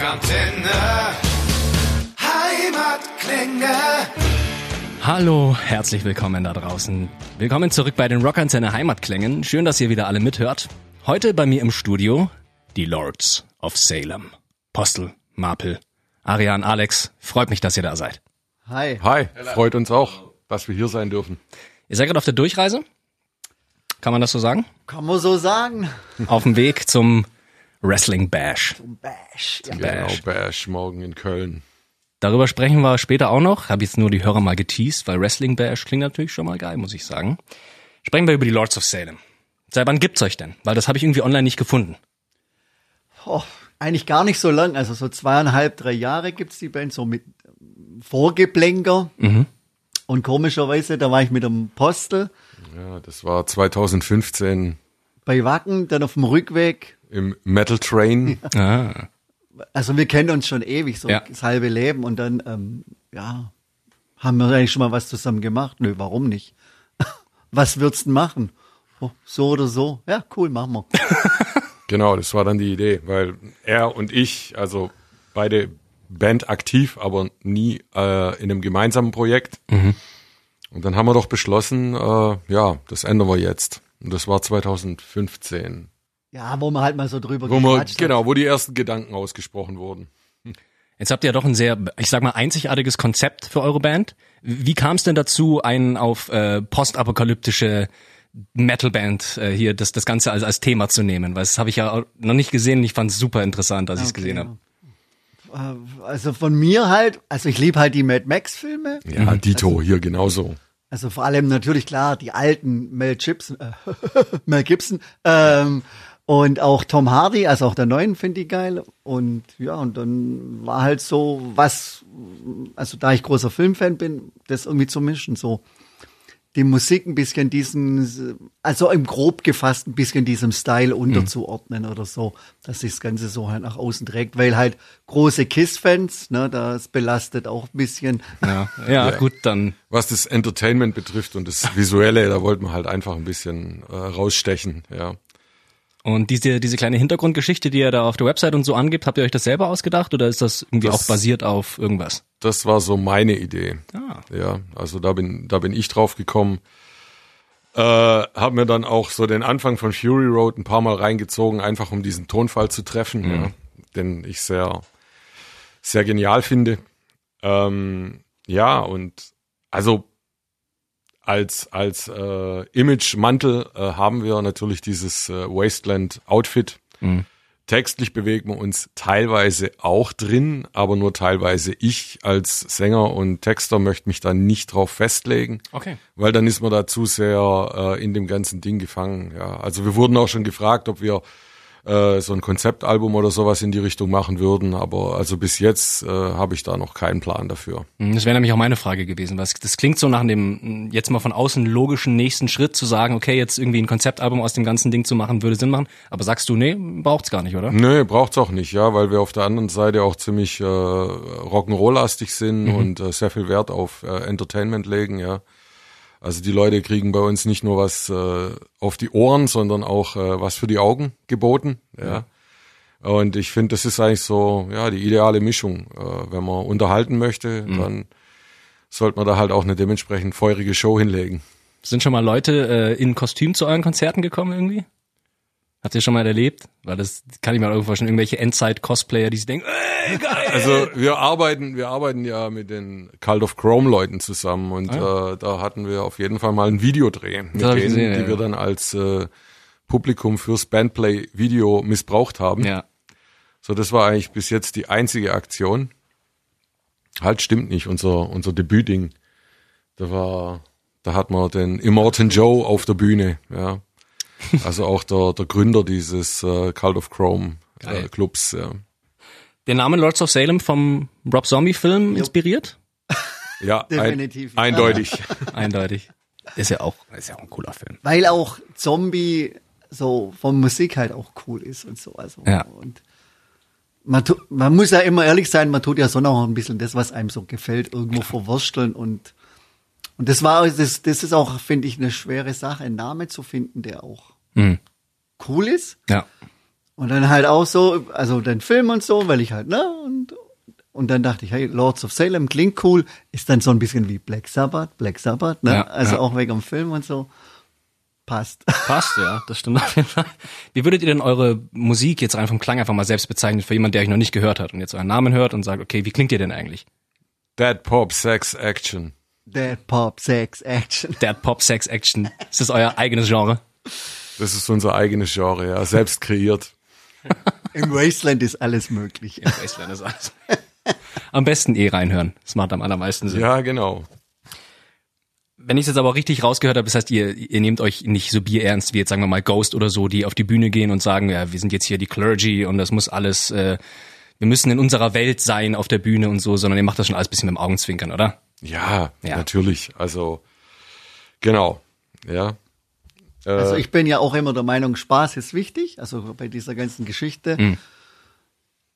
Rockantenne. Heimatklänge. Hallo, herzlich willkommen da draußen. Willkommen zurück bei den Rockantenne Heimatklängen. Schön, dass ihr wieder alle mithört. Heute bei mir im Studio die Lords of Salem. Postel, Marpel, Arian, Alex. Freut mich, dass ihr da seid. Hi. Hi, freut uns auch, dass wir hier sein dürfen. Ihr seid gerade auf der Durchreise? Kann man das so sagen? Kann man so sagen. Auf dem Weg zum Wrestling Bash. Bash. Ja. Genau, Bash. Bash morgen in Köln. Darüber sprechen wir später auch noch. Habe jetzt nur die Hörer mal geteased, weil Wrestling Bash klingt natürlich schon mal geil, muss ich sagen. Sprechen wir über die Lords of Salem. Seit wann gibt's euch denn? Weil das habe ich irgendwie online nicht gefunden. Oh, eigentlich gar nicht so lang. Also so zweieinhalb, drei Jahre gibt's die Band, so mit ähm, Vorgeblänker. Und komischerweise, da war ich mit dem Postel Ja, das war 2015 bei Wacken, dann auf dem Rückweg. Im Metal Train. Ah. Also wir kennen uns schon ewig, so Ja. das halbe Leben. Und dann, ähm, ja, haben wir eigentlich schon mal was zusammen gemacht. Nö, warum nicht? was würdest du denn machen? Oh, so oder so? Ja, cool, machen wir. Genau, das war dann die Idee, weil er und ich, also beide Band aktiv, aber nie äh, in einem gemeinsamen Projekt. Und dann haben wir doch beschlossen, äh, ja, das ändern wir jetzt. Und das war 2015. Ja, wo man halt mal so drüber Wo hat. genau, wo die ersten Gedanken ausgesprochen wurden. Jetzt habt ihr ja doch ein sehr, ich sag mal, einzigartiges Konzept für eure Band. Wie kam es denn dazu, einen auf äh, postapokalyptische Metalband äh, hier das, das Ganze als, als Thema zu nehmen? Weil das habe ich ja auch noch nicht gesehen und ich fand es super interessant, als ich es Okay, gesehen habe. Äh, Also von mir halt, also ich liebe halt die Mad Max Filme. Ja, Dito hier genauso. Also vor allem natürlich klar die alten Mel Gibson, äh, Mel Gibson ähm, und auch Tom Hardy, also auch der neuen finde ich geil. Und ja, und dann war halt so was, also da ich großer Filmfan bin, das irgendwie zu mischen, so die Musik ein bisschen diesen, also im grob gefasst ein bisschen diesem Style unterzuordnen oder so, dass sich das Ganze so halt nach außen trägt, weil halt große Kiss-Fans, ne, das belastet auch ein bisschen. Ja, ja, Ja. gut, dann Was das Entertainment betrifft und das Visuelle, da wollten wir halt einfach ein bisschen äh, rausstechen, ja. Und diese, diese kleine Hintergrundgeschichte, die ihr da auf der Website und so angibt, habt ihr euch das selber ausgedacht oder ist das irgendwie Das- auch basiert auf irgendwas? Das war so meine Idee. Ah. Ja, also da bin, da bin ich drauf gekommen. Äh, hab mir dann auch so den Anfang von Fury Road ein paar Mal reingezogen, einfach um diesen Tonfall zu treffen, ja, den ich sehr, sehr genial finde. Ähm, ja, und also als, als äh, Image-Mantel äh, haben wir natürlich dieses äh, Wasteland-Outfit. Textlich bewegen wir uns teilweise auch drin, aber nur teilweise. Ich als Sänger und Texter möchte mich da nicht drauf festlegen, Okay. weil dann ist man da zu sehr äh, in dem ganzen Ding gefangen. Ja, also wir wurden auch schon gefragt, ob wir äh, so ein Konzeptalbum oder sowas in die Richtung machen würden, aber also bis jetzt äh, habe ich da noch keinen Plan dafür. Hm, Das wäre nämlich auch meine Frage gewesen, weil es- das klingt so nach dem jetzt mal von außen logischen nächsten Schritt zu sagen, okay, jetzt irgendwie ein Konzeptalbum aus dem ganzen Ding zu machen, würde Sinn machen. Aber sagst du, nee, braucht's gar nicht, oder? Nee, braucht's auch nicht, ja, weil wir auf der anderen Seite auch ziemlich äh, Rock'n'Roll-lastig sind und äh, sehr viel Wert auf äh, Entertainment legen, ja. Also die Leute kriegen bei uns nicht nur was äh, auf die Ohren, sondern auch äh, was für die Augen geboten, ja. Und ich finde, das ist eigentlich so, ja, die ideale Mischung. Äh, wenn man unterhalten möchte, dann sollte man da halt auch eine dementsprechend feurige Show hinlegen. Sind schon mal Leute äh, in Kostüm zu euren Konzerten gekommen irgendwie? Habt ihr schon mal erlebt? Weil das kann ich mir irgendwo vorstellen, irgendwelche Endzeit-Cosplayer, die sich denken, ey, geil! Also wir arbeiten, wir arbeiten ja mit den Cult of Chrome Leuten zusammen und Ah, äh, da hatten wir auf jeden Fall mal ein Videodreh mit denen, gesehen, die ja, wir dann als äh, Publikum fürs Bandplay Video missbraucht haben. Ja. So, das war eigentlich bis jetzt die einzige Aktion. Halt stimmt nicht, unser unser Debütding. Da war, da hat man den Immortan Joe auf der Bühne, ja. Also auch der der Gründer dieses äh, Cult of Chrome äh. Clubs, ja. Der Name Lords of Salem vom Rob Zombie Film inspiriert? Ja, Definitiv. Ein, eindeutig. Eindeutig. Ist ja auch, ist ja auch ein cooler Film. Weil auch Zombie so von Musik halt auch cool ist und so. Also, Ja. Und man, tu, man muss ja immer ehrlich sein, man tut ja schon auch ein bisschen das, was einem so gefällt, irgendwo verwursteln und und das war, das, das ist auch, finde ich, eine schwere Sache, einen Namen zu finden, der auch Mhm. cool ist. Ja. Und dann halt auch so, also den Film und so, weil ich halt, ne, und, und dann dachte ich, hey, Lords of Salem klingt cool, ist dann so ein bisschen wie Black Sabbath, Black Sabbath, ne, Ja, also ja. auch wegen dem Film und so. Passt. Passt, ja, das stimmt auf jeden Fall. Wie würdet ihr denn eure Musik jetzt rein vom Klang einfach mal selbst bezeichnen für jemanden, der euch noch nicht gehört hat und jetzt euren Namen hört und sagt, okay, wie klingt ihr denn eigentlich? Dead Pop, Sex, Action. Dead Pop, Sex, Action. Dead Pop Sex Action. Ist das euer eigenes Genre? Das ist unser eigenes Genre, ja, selbst kreiert. Im Wasteland ist alles möglich. Im Wasteland ist alles. Am besten eh reinhören. Das macht am allermeisten Sinn. Ja, genau. Wenn ich es jetzt aber auch richtig rausgehört habe, das heißt, ihr, ihr nehmt euch nicht so bierernst wie jetzt sagen wir mal Ghost oder so, die auf die Bühne gehen und sagen, ja, wir sind jetzt hier die Clergy und das muss alles, äh, wir müssen in unserer Welt sein auf der Bühne und so, sondern ihr macht das schon alles bisschen mit dem Augenzwinkern, oder? Ja, Ja. natürlich. Also, genau. Ja. Äh, Also ich bin ja auch immer der Meinung, Spaß ist wichtig, also bei dieser ganzen Geschichte. Mhm.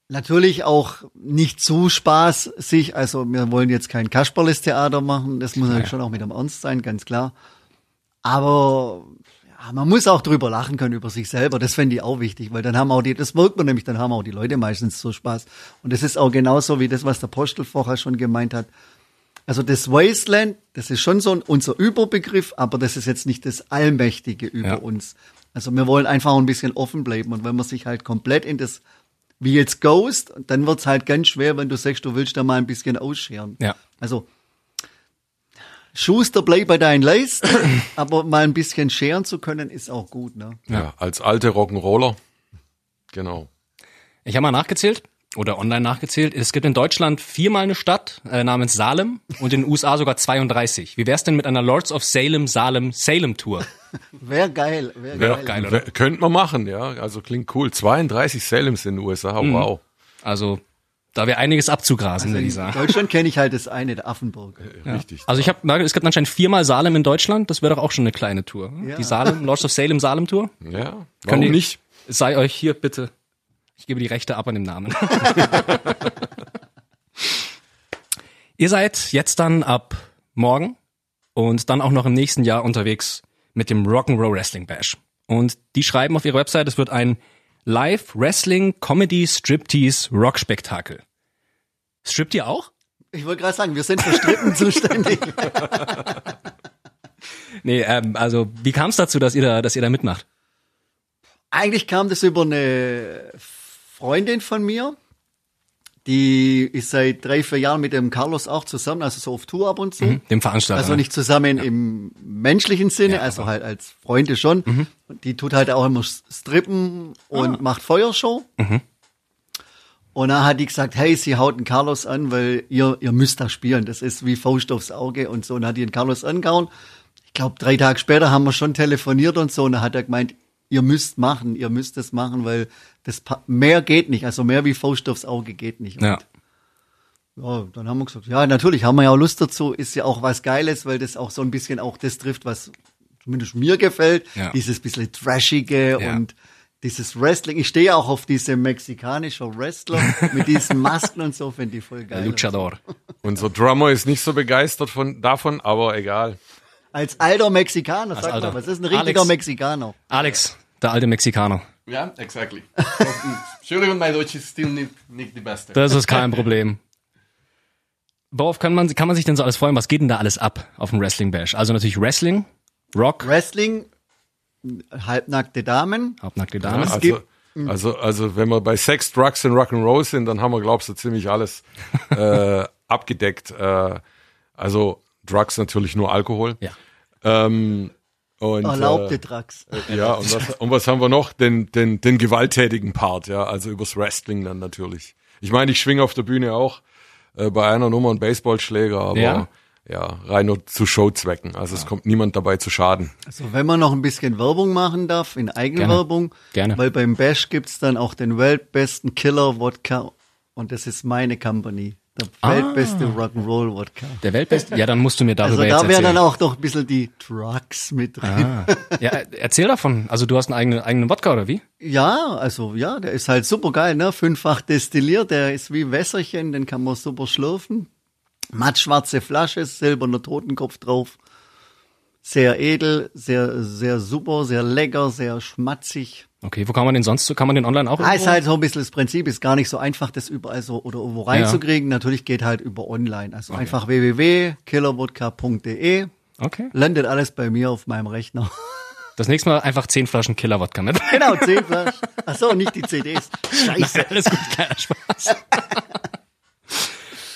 Natürlich auch nicht zu spaßig, also wir wollen jetzt kein Kasperles-Theater machen, das muss natürlich schon auch mit dem Ernst sein, ganz klar. Aber ja, man muss auch drüber lachen können über sich selber, das fände ich auch wichtig, weil dann haben auch die, das wirkt man nämlich, dann haben auch die Leute meistens so Spaß. Und das ist auch genauso wie das, was der Postel vorher schon gemeint hat. Also das Wasteland, das ist schon so ein, unser Überbegriff, aber das ist jetzt nicht das Allmächtige über Ja. uns. Also wir wollen einfach ein bisschen offen bleiben und wenn man sich halt komplett in das, wie jetzt Ghost, dann wird's halt ganz schwer, wenn du sagst, du willst da mal ein bisschen ausscheren. Ja. Also Schuster, bleib bei deinen Leisten, aber mal ein bisschen scheren zu können, ist auch gut, ne? ja, als alte Rock'n'Roller. Genau. Ich habe mal nachgezählt oder online nachgezählt. Es gibt in Deutschland viermal eine Stadt äh, namens Salem und in den USA sogar 32. Wie wär's denn mit einer Lords of Salem Salem Salem Tour? Wär geil, wär Wär geil. geil, oder? Wär- Könnte man machen, ja. Also klingt cool. 32 Salems in den USA, Mhm. wow. Also da wäre einiges abzugrasen, würde ich In sagen. Deutschland kenne ich halt das eine, der Affenburg. Richtig. Also ich habe, es gibt anscheinend viermal Salem in Deutschland. Das wäre doch auch schon eine kleine Tour. Ja. Die Salem Lords of Salem Salem Tour. Ja, Könnt warum ihr- nicht? Sei euch hier bitte. Ich gebe die Rechte ab an dem Namen. Ihr seid jetzt dann ab morgen und dann auch noch im nächsten Jahr unterwegs mit dem Rock'n'Roll Wrestling Bash. Und die schreiben auf ihrer Website, es wird ein Live Wrestling Comedy Striptease Rock Spektakel. Strippt ihr auch? Ich wollte gerade sagen, wir sind für Strippen zuständig. Nee, ähm, also wie kam es dazu, dass ihr da, dass ihr da mitmacht? Eigentlich kam das über eine Freundin von mir, die ist seit drei, vier Jahren mit dem Carlos auch zusammen, also so auf Tour ab und zu. Dem Veranstalter. Also nicht zusammen im menschlichen Sinne, also halt als Freunde schon. Und Die tut halt auch immer Strippen und macht Feuershow. Und dann hat die gesagt, hey, sie haut den Carlos an, weil ihr, ihr müsst da spielen. Das ist wie Faust aufs Auge und so. Und dann hat die den Carlos angehauen. Ich glaube, drei Tage später haben wir schon telefoniert und so. Und dann hat er gemeint, ihr müsst machen, ihr müsst das machen, weil das mehr geht nicht. Also mehr wie Faust aufs Auge geht nicht. Ja. Ja, dann haben wir gesagt, ja, natürlich haben wir ja auch Lust dazu, ist ja auch was Geiles, weil das auch so ein bisschen auch das trifft, was zumindest mir gefällt, Ja. dieses bisschen trashige Ja. und dieses Wrestling. Ich stehe auch auf diese mexikanische Wrestler mit diesen Masken und so, finde ich voll geil. Luchador. Unser Drummer ist nicht so begeistert von, davon, aber egal. Als alter Mexikaner, sag alter. mal, was ist ein richtiger Alex. Mexikaner? Alex, der alte Mexikaner. Yeah, exactly. Entschuldigung, my Deutsch is still nicht, nicht die beste. Das ist kein Problem. Worauf kann man, kann man sich denn so alles freuen? Was geht denn da alles ab auf dem Wrestling Bash? Also natürlich Wrestling, Rock, Wrestling, halbnackte Damen. hauptnackte Ja, Damen. also, gibt- also, also, wenn wir bei Sex, Drugs und Rock'n'Roll sind, dann haben wir, glaubst du, ziemlich alles äh, abgedeckt. Äh, also Drugs natürlich nur Alkohol. Ja. Ähm, und, Erlaubte äh, Drugs. Ja, und was, und was haben wir noch? Den, den, den gewalttätigen Part, ja, also übers Wrestling dann natürlich. Ich meine, ich schwinge auf der Bühne auch äh, bei einer Nummer einen Baseballschläger, aber Ja? ja, rein nur zu Showzwecken. Also es kommt niemand dabei zu Schaden. Also wenn man noch ein bisschen Werbung machen darf, in Eigenwerbung, Gerne. weil beim Bash gibt's dann auch den weltbesten Killer Wodka und das ist meine Company. Der Ah. weltbeste Rock'n'Roll Wodka. Der Weltbeste? Ja, dann musst du mir darüber Also jetzt da wären erzählen. dann auch doch ein bisschen die Trucks mit drin. ah. Ja, erzähl davon. Also du hast einen eigenen, eigenen Wodka oder wie? Ja, also ja, der ist halt super geil, ne? Fünffach destilliert, der ist wie Wässerchen, den kann man super schlürfen. Mattschwarze Flasche, silberner Totenkopf drauf. Sehr edel, sehr, sehr super, sehr lecker, sehr schmatzig. Okay, wo kann man den sonst, kann man den online auch Ah, ist halt so ein bisschen das Prinzip, ist gar nicht so einfach, das überall so oder irgendwo reinzukriegen. Natürlich geht halt über online. Also einfach www.killerwodka.de. Okay. Landet alles bei mir auf meinem Rechner. Das nächste Mal einfach zehn Flaschen Killer-Wodka mit. genau, 10 Flaschen. Ach so, nicht die CDs. Scheiße. Alles gut, kleiner Spaß.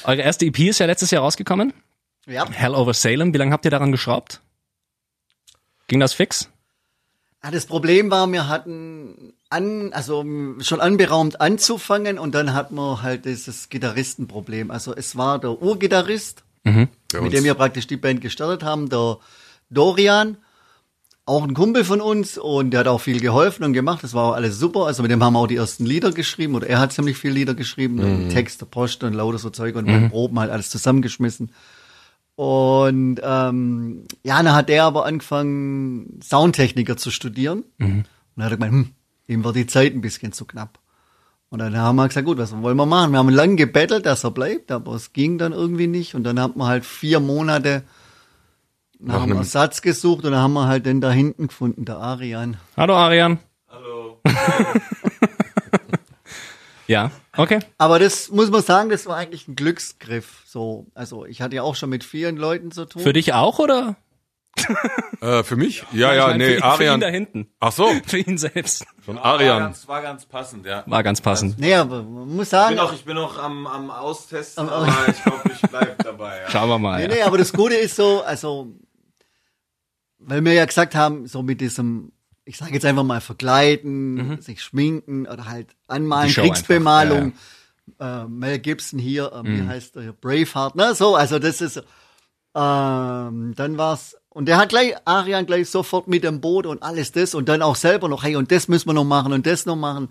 Eure erste EP ist ja letztes Jahr rausgekommen. Ja. Hell over Salem. Wie lange habt ihr daran geschraubt? Ging das fix? Ah, das Problem war, wir hatten an, also m, schon anberaumt anzufangen und dann hatten wir halt dieses Gitarristenproblem. Also es war der Urgitarrist, Bei mit uns. dem wir praktisch die Band gestartet haben, der Dorian, auch ein Kumpel von uns und der hat auch viel geholfen und gemacht. Das war auch alles super. Also mit dem haben wir auch die ersten Lieder geschrieben oder er hat ziemlich viel Lieder geschrieben, Texte, Post und lauter so Zeug und beim Proben halt alles zusammengeschmissen. Und ähm, ja, dann hat der aber angefangen, Soundtechniker zu studieren. Und dann hat er gemeint, hm, ihm wird die Zeit ein bisschen zu knapp. Und dann haben wir gesagt, gut, was wollen wir machen? Wir haben lange gebettelt, dass er bleibt, aber es ging dann irgendwie nicht. Und dann haben wir halt vier Monate nach, einem- Ersatz gesucht und dann haben wir halt den da hinten gefunden, der Arian. Hallo Arian. Hallo. Ja, okay. Aber das muss man sagen, das war eigentlich ein Glücksgriff. So, also ich hatte ja auch schon mit vielen Leuten zu tun. Für dich auch oder? Äh, für mich? Ja, ja, Ich meine, nee, für, ihn- Für ihn Arian. da hinten. Ach so, Für ihn selbst. von War Arian. ganz, war ganz passend, ja. War ganz passend. Nee, aber man muss Ich sagen, bin noch, ich bin noch am, am Austesten, aber ich glaube, ich bleib dabei. Ja. Schauen wir mal. Nee, Ja. nee, aber das Gute ist so, also, weil wir ja gesagt haben, so mit diesem, ich sage jetzt einfach mal verkleiden, sich schminken oder halt anmalen, Mhm. Die Show Kriegsbemalung, Äh, Mel Gibson hier, ähm, Mhm. wie heißt der hier, Braveheart, ne, so, also das ist, ähm, dann war's, und der hat gleich, Arian gleich sofort mit dem Boot und alles das und dann auch selber noch, hey, und das müssen wir noch machen und das noch machen.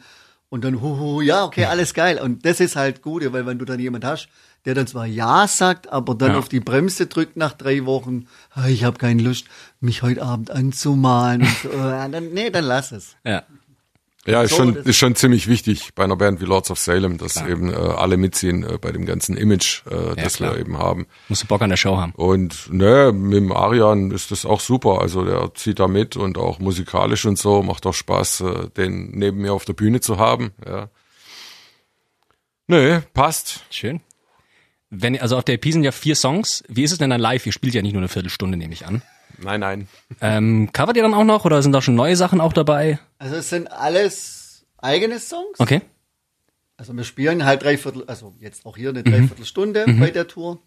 Und dann, huhu, ja, okay, alles geil. Und das ist halt gut, weil wenn du dann jemand hast, der dann zwar Ja sagt, aber dann Ja. auf die Bremse drückt nach drei Wochen, "Ah, ich habe keine Lust, mich heute Abend anzumalen. Und so, dann, nee, dann lass es. ja. Ja, ist So, schon, ist schon ziemlich wichtig bei einer Band wie Lords of Salem, dass eben äh, alle mitziehen äh, bei dem ganzen Image, äh, das klar. wir eben haben. Musst du Bock an der Show haben. Und ne, mit dem Arian ist das auch super. Also der zieht da mit und auch musikalisch und so. Macht auch Spaß, äh, den neben mir auf der Bühne zu haben. Ja. Nee, passt. Schön. Wenn also auf der EP sind ja vier Songs. Wie ist es denn dann live? Ihr spielt ja nicht nur eine Viertelstunde, nehme ich an. Nein, nein. Ähm, covert ihr dann auch noch oder sind da schon neue Sachen auch dabei? Also es sind alles eigene Songs. Okay. Also wir spielen halt dreiviertel, also jetzt auch hier eine Mhm. Dreiviertelstunde bei der Tour.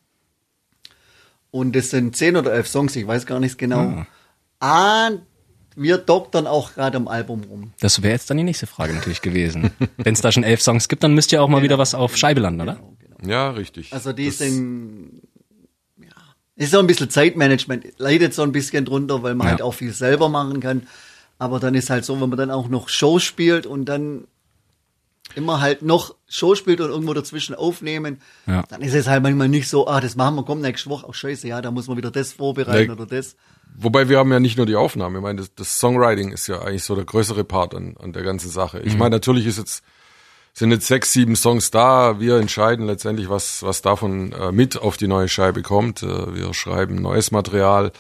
Und es sind zehn oder elf Songs, ich weiß gar nicht genau. Ah, wir doktern auch gerade am Album rum. Das wäre jetzt dann die nächste Frage natürlich gewesen. Wenn es da schon elf Songs gibt, dann müsst ihr auch mal wieder was auf Scheibe landen, oder? Ja, richtig. Also die Das- sind, ja, ist so ein bisschen Zeitmanagement, leidet so ein bisschen drunter, weil man Ja. halt auch viel selber machen kann. Aber dann ist halt so, wenn man dann auch noch Show spielt und dann immer halt noch Show spielt und irgendwo dazwischen aufnehmen, Ja. dann ist es halt manchmal nicht so, ah, das machen wir, komm nächste Woche, oh scheiße, ja, da muss man wieder das vorbereiten Nee. oder das. Wobei wir haben ja nicht nur die Aufnahme. Ich meine, das, das Songwriting ist ja eigentlich so der größere Part an, an der ganzen Sache. Ich meine, natürlich ist jetzt sind jetzt sechs, sieben Songs da. Wir entscheiden letztendlich, was was davon äh, mit auf die neue Scheibe kommt. Äh, wir schreiben neues Material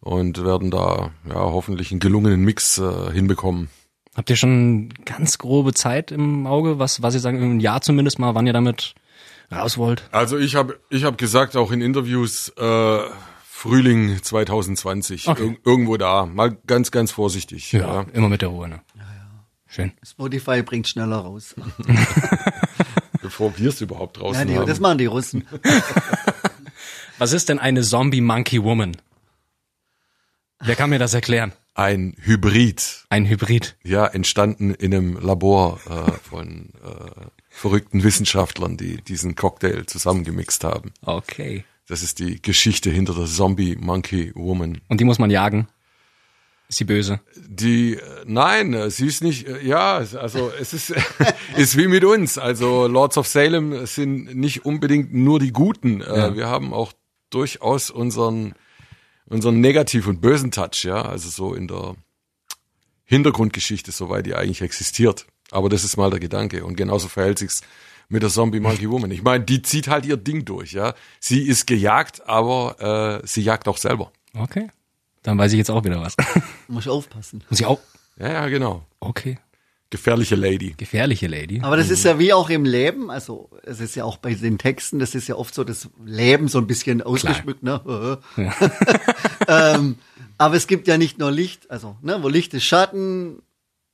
und werden da ja hoffentlich einen gelungenen Mix äh, hinbekommen. Habt ihr schon ganz grobe Zeit im Auge, was, was ihr sagen, ein Jahr zumindest mal, wann ihr damit raus wollt? Also ich habe ich hab gesagt, auch in Interviews, äh, Frühling 2020, Okay. Ir irgendwo da, mal ganz, ganz vorsichtig. Ja. Immer mit der Ruhe, ne? Schön. Spotify bringt schneller raus. Bevor wir es überhaupt draußen Ja, die, haben. das machen die Russen. Was ist denn eine Zombie Monkey Woman? Wer kann mir das erklären? Ein Hybrid, Ein Hybrid. ja, entstanden in einem Labor äh, von äh, verrückten Wissenschaftlern, die diesen Cocktail zusammengemixt haben. Okay. Das ist die Geschichte hinter der Zombie Monkey Woman. Und die muss man jagen. Ist sie böse? Die, äh, nein, äh, sie ist nicht, äh, ja, also es ist, ist wie mit uns. Also Lords of Salem sind nicht unbedingt nur die Guten. Äh, Wir haben auch durchaus unseren, unseren negativ und bösen Touch, ja, also so in der Hintergrundgeschichte, soweit die eigentlich existiert. Aber das ist mal der Gedanke. Und genauso verhält sich's mit der Zombie Monkey Woman. Ich meine, die zieht halt ihr Ding durch, ja. Sie ist gejagt, aber äh, sie jagt auch selber. Okay. Dann weiß ich jetzt auch wieder was. Muss aufpassen. Muss ich auch? Ja, ja, genau. Okay. Gefährliche Lady. Gefährliche Lady. Aber das ist ja wie auch im Leben, also es ist ja auch bei den Texten, das ist ja oft so das Leben so ein bisschen ausgeschmückt, ne? ähm, aber es gibt ja nicht nur Licht, also ne, wo Licht ist Schatten,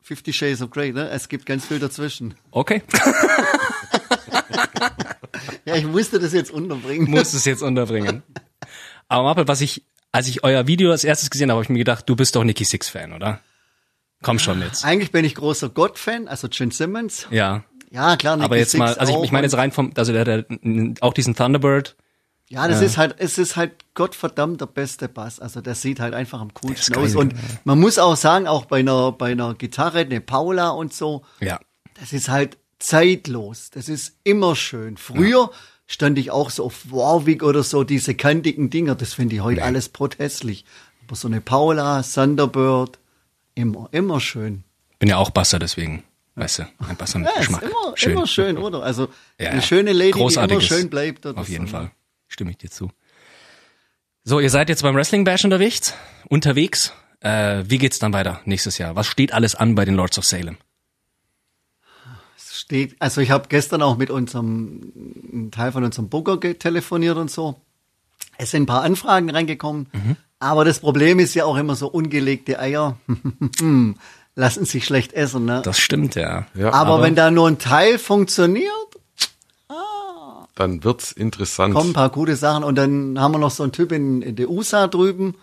Fifty Shades of Grey, ne? Es gibt ganz viel dazwischen. Okay. Ja, ich musste das jetzt unterbringen. Muss es jetzt unterbringen. Aber Mappel, was ich, als ich euer Video als erstes gesehen habe, habe ich mir gedacht, du bist doch Nicky Six Fan, oder? Komm schon jetzt. Eigentlich bin ich großer God-Fan, also Gene Simmons. Ja. Ja, klar, Nicky Aber jetzt Six mal, also ich, ich meine jetzt rein vom, also der, der auch diesen Thunderbird. Ja, das ist halt, es ist halt Gottverdammt der beste Bass. Also der sieht halt einfach am coolsten aus. Und ja. man muss auch sagen, auch bei einer, bei einer Gitarre, eine Paula und so, Ja. das ist halt zeitlos. Das ist immer schön. Früher stand ich auch so auf Warwick oder so, diese kantigen Dinger. Das finde ich heute alles protestlich. Aber so eine Paula, Thunderbird, immer, immer schön. Bin ja auch Basser, deswegen. Weißt du, ein Basser mit Ja, Geschmack. immer schön. immer schön, oder? Also Ja, eine ja. schöne Lady, die immer schön bleibt. Auf jeden. Fall. Stimme ich dir zu. So, ihr seid jetzt beim Wrestling Bash unterwegs. Unterwegs. Äh, wie geht's dann weiter nächstes Jahr? Was steht alles an bei den Lords of Salem? Es steht, also ich habe gestern auch mit unserem Teil von unserem Booker telefoniert und so. Es sind ein paar Anfragen reingekommen, Mhm. Aber das Problem ist ja auch immer so ungelegte Eier lassen sich schlecht essen. Ne? Das stimmt, ja. Ja, aber, wenn da nur ein Teil funktioniert, dann wird's interessant. kommen ein paar gute Sachen und dann haben wir noch so einen Typ in, in der USA drüben.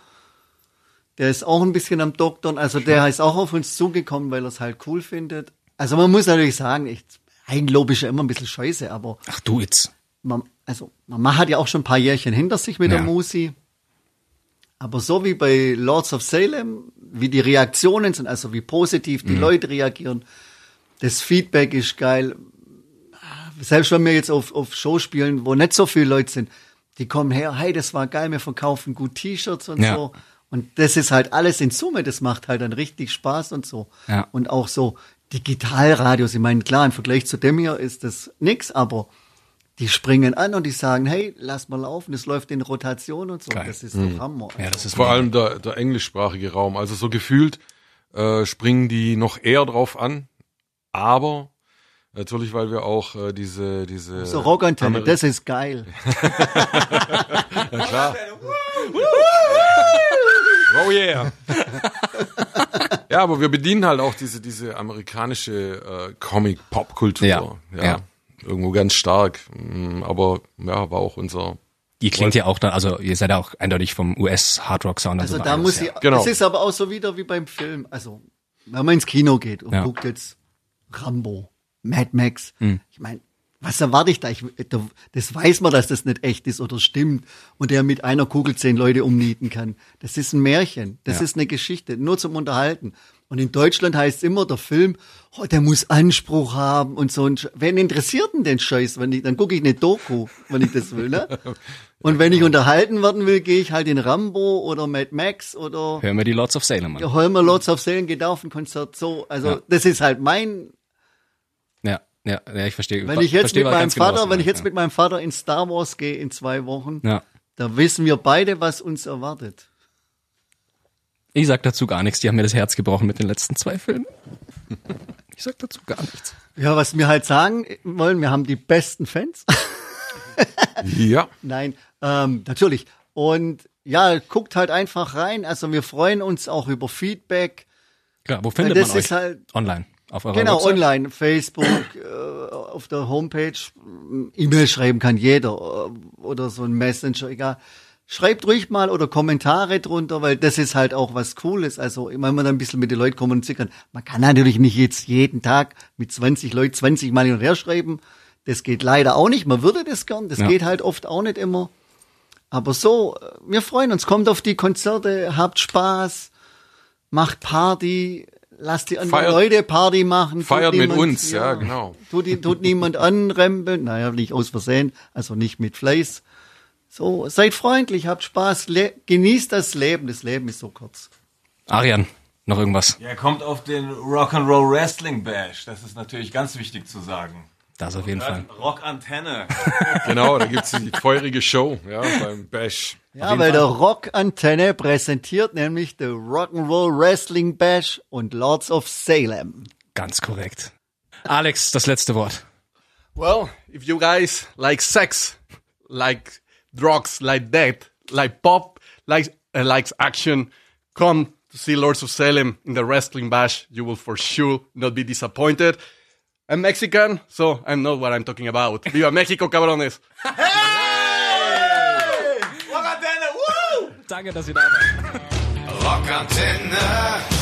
Der ist auch ein bisschen am Doktern. Also der ist auch auf uns zugekommen, weil er es halt cool findet. Also man muss natürlich sagen, ich, Eigenlob ist ja immer ein bisschen scheiße, aber Ach du jetzt. man, also Mama hat ja auch schon ein paar Jährchen hinter sich mit Ja. der Musi. Aber so wie bei Lords of Salem, wie die Reaktionen sind, also wie positiv Mhm. die Leute reagieren, das Feedback ist geil. Selbst wenn wir jetzt auf, auf Show spielen, wo nicht so viele Leute sind, die kommen her, hey, das war geil, wir verkaufen gut T-Shirts und Ja. so. Und das ist halt alles in Summe, das macht halt dann richtig Spaß und so. Ja. Und auch so Digitalradios, ich meine, klar, im Vergleich zu dem hier ist das nix, aber die springen an und die sagen, hey, lass mal laufen, es läuft in Rotation und so. Geil. Das ist doch Hammer. Ja, das ist Vor allem der, der englischsprachige Raum. Also so gefühlt äh, springen die noch eher drauf an. Aber natürlich, weil wir auch äh, diese diese So Rockantenne, das ist geil. klar. Oh yeah. ja, aber wir bedienen halt auch diese diese amerikanische äh, Comic-Pop-Kultur. Ja, ja. Irgendwo ganz stark. Mm, Aber ja, war auch unser Ihr klingt ja auch da, also ihr seid ja auch eindeutig vom US Hard Rock Sound. Also so da alles, muss ja. ich, Genau. es ist aber auch so wieder wie beim Film. Also, wenn man ins Kino geht und Ja. guckt jetzt Rambo, Mad Max, Hm. ich meine, was erwarte ich da? Ich, da- das weiß man, dass das nicht echt ist oder stimmt und der mit einer Kugel zehn Leute umnieten kann. Das ist ein Märchen, das Ja. ist eine Geschichte, nur zum Unterhalten. Und in Deutschland heißt immer der Film, oh, der muss Anspruch haben und so. Sch- Wen interessiert denn den Scheiß? Wenn ich, dann gucke ich eine Doku, wenn ich das will. Ne? Und wenn ich unterhalten werden will, gehe ich halt in Rambo oder Mad Max oder Hören wir die Lords of Salem an. ja, Holmer Lords of Salem geht auf ein Konzert so. Also Ja. das ist halt mein, Ja, ja, ja, ich verstehe. wenn ich jetzt verstehe mit meinem genau, Vater, wenn ich jetzt mit meinem Vater in Star Wars gehe in zwei Wochen, ja. ja. da wissen wir beide, was uns erwartet. Ich sag dazu gar nichts. Die haben mir das Herz gebrochen mit den letzten zwei Filmen. Ich sag dazu gar nichts. Ja, was wir halt sagen wollen, wir haben die besten Fans. ja. Nein, ähm, natürlich. Und ja, guckt halt einfach rein. Also wir freuen uns auch über Feedback. Klar, wo findet das man euch? ist halt- Online. Auf eurer Genau, Website? online, Facebook, äh, auf der Homepage, E-Mail schreiben kann jeder äh, oder so ein Messenger, egal. Schreibt ruhig mal oder Kommentare drunter, weil das ist halt auch was Cooles. Also, wenn man dann ein bisschen mit den Leuten kommunizieren kann. Man kann natürlich nicht jetzt jeden Tag mit 20 Leuten 20 Mal hin und her schreiben. Das geht leider auch nicht. Man würde das gern. Das Ja. geht halt oft auch nicht immer. Aber so, wir freuen uns. Kommt auf die Konzerte, habt Spaß, macht Party, lasst die anderen Feiert- Leute Party machen. Feiert mit niemand- uns, ja, genau. Tut, tut niemand anrempeln, naja, nicht aus Versehen, also nicht mit Fleiß. So, seid freundlich, habt Spaß, le genießt das Leben. Das Leben ist so kurz. Arian, noch irgendwas? Ja, kommt auf den Rock'n'Roll Wrestling Bash. Das ist natürlich ganz wichtig zu sagen. Das auf jeden Fall. Rockantenne. Genau, da gibt's die feurige Show, ja, beim Bash. Ja, weil der Rock Antenne präsentiert nämlich der Rock'n'Roll Wrestling Bash und Lords of Salem. Ganz korrekt. Alex, das letzte Wort. Well, if you guys like sex, like drugs, like death, like pop, like uh, likes action, come to see Lords of Salem in the Wrestling Bash. You will for sure not be disappointed. I'm Mexican, so I know what I'm talking about. Viva Mexico, cabrones! Danke, dass ihr da wart. Rockantenne.